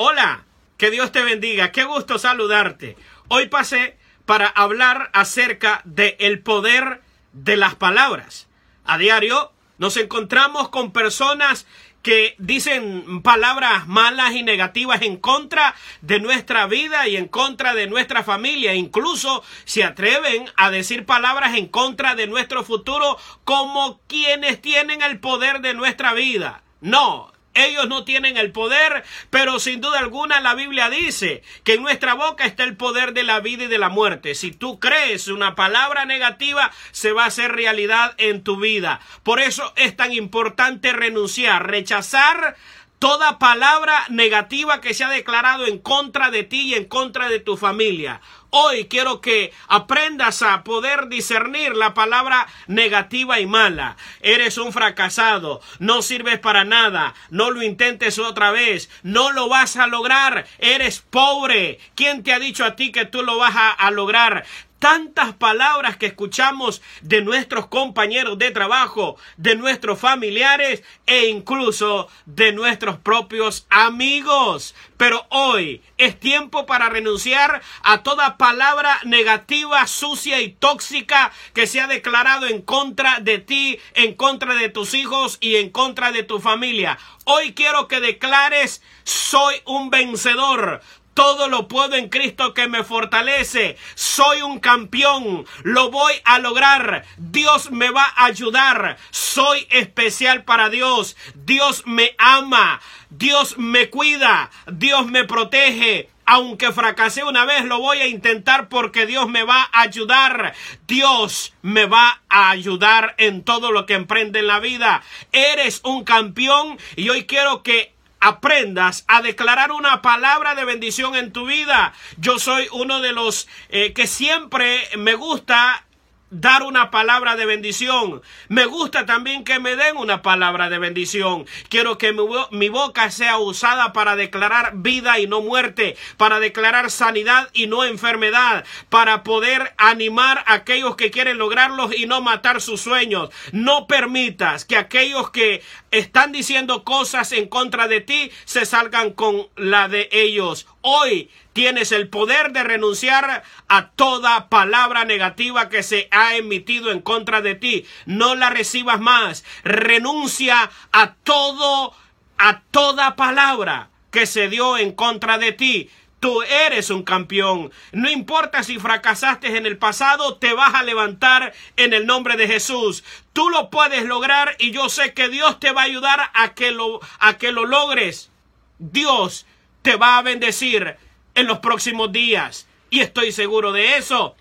Hola, que Dios te bendiga, qué gusto saludarte. Hoy pasé para hablar acerca del el poder de las palabras. A diario nos encontramos con personas que dicen palabras malas y negativas en contra de nuestra vida y en contra de nuestra familia. Incluso se atreven a decir palabras en contra de nuestro futuro como quienes tienen el poder de nuestra vida. No, ellos no tienen el poder, pero sin duda alguna la Biblia dice que en nuestra boca está el poder de la vida y de la muerte. Si tú crees una palabra negativa, se va a hacer realidad en tu vida. Por eso es tan importante renunciar, rechazar toda palabra negativa que se ha declarado en contra de ti y en contra de tu familia. Hoy quiero que aprendas a poder discernir la palabra negativa y mala. Eres un fracasado, no sirves para nada, no lo intentes otra vez, no lo vas a lograr, eres pobre. ¿Quién te ha dicho a ti que tú lo vas a, lograr? Tantas palabras que escuchamos de nuestros compañeros de trabajo, de nuestros familiares e incluso de nuestros propios amigos. Pero hoy es tiempo para renunciar a toda palabra negativa, sucia y tóxica que se ha declarado en contra de ti, en contra de tus hijos y en contra de tu familia. Hoy quiero que declares soy un vencedor. Todo lo puedo en Cristo que me fortalece. Soy un campeón. Lo voy a lograr. Dios me va a ayudar. Soy especial para Dios. Dios me ama. Dios me cuida. Dios me protege. Aunque fracasé una vez, lo voy a intentar porque Dios me va a ayudar. Dios me va a ayudar en todo lo que emprende en la vida. Eres un campeón y hoy quiero que aprendas a declarar una palabra de bendición en tu vida. Yo soy uno de los eh, que siempre me gusta dar una palabra de bendición. Me gusta también que me den una palabra de bendición. Quiero que mi, boca sea usada para declarar vida y no muerte, para declarar sanidad y no enfermedad, para poder animar a aquellos que quieren lograrlos y no matar sus sueños. No permitas que aquellos que están diciendo cosas en contra de ti se salgan con la de ellos. Hoy tienes el poder de renunciar a toda palabra negativa que se ha emitido en contra de ti. No la recibas más. Renuncia a todo, a toda palabra que se dio en contra de ti. Tú eres un campeón. No importa si fracasaste en el pasado, te vas a levantar en el nombre de Jesús. Tú lo puedes lograr y yo sé que Dios te va a ayudar a que lo, a que lo logres. Dios te va a bendecir en los próximos días. Y estoy seguro de eso.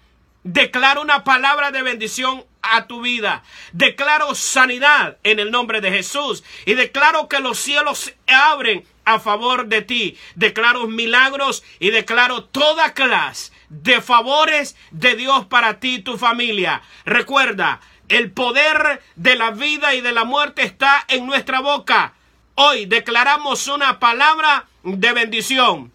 Declaro una palabra de bendición a tu vida. Declaro sanidad en el nombre de Jesús. Y declaro que los cielos se abren a favor de ti. Declaro milagros y declaro toda clase de favores de Dios para ti y tu familia. Recuerda, el poder de la vida y de la muerte está en nuestra boca. Hoy declaramos una palabra de bendición.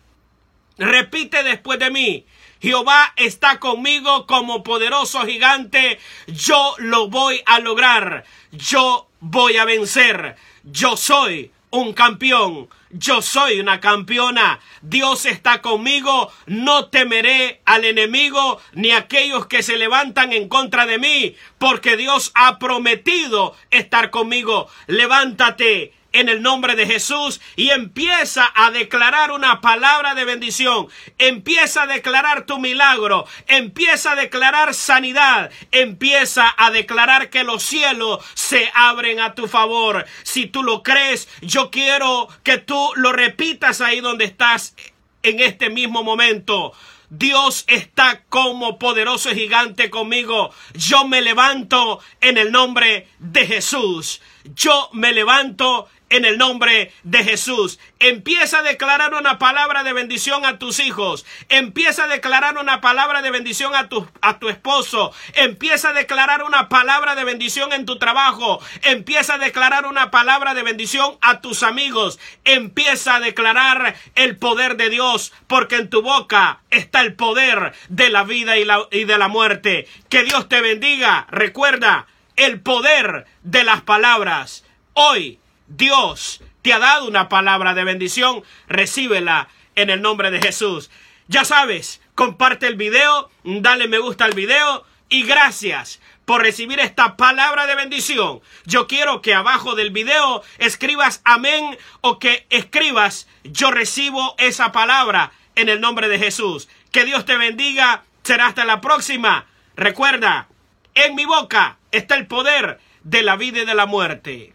Repite después de mí. Jehová está conmigo como poderoso gigante. Yo lo voy a lograr. Yo voy a vencer. Yo soy un campeón. Yo soy una campeona. Dios está conmigo. No temeré al enemigo ni a aquellos que se levantan en contra de mí, porque Dios ha prometido estar conmigo. Levántate en el nombre de Jesús y empieza a declarar una palabra de bendición. Empieza a declarar tu milagro. Empieza a declarar sanidad. Empieza a declarar que los cielos se abren a tu favor. Si tú lo crees, yo quiero que tú lo repitas ahí donde estás en este mismo momento. Dios está como poderoso gigante conmigo. Yo me levanto en el nombre de Jesús. Yo me levanto en el nombre de Jesús. Empieza a declarar una palabra de bendición a tus hijos. Empieza a declarar una palabra de bendición a tu, a tu esposo. Empieza a declarar una palabra de bendición en tu trabajo. Empieza a declarar una palabra de bendición a tus amigos. Empieza a declarar el poder de Dios, porque en tu boca está el poder de la vida y, la, y de la muerte. Que Dios te bendiga. Recuerda el poder de las palabras. Hoy Dios te ha dado una palabra de bendición, recíbela en el nombre de Jesús. Ya sabes, comparte el video, dale me gusta al video y gracias por recibir esta palabra de bendición. Yo quiero que abajo del video escribas amén o que escribas yo recibo esa palabra en el nombre de Jesús. Que Dios te bendiga. Será hasta la próxima. Recuerda, en mi boca está el poder de la vida y de la muerte.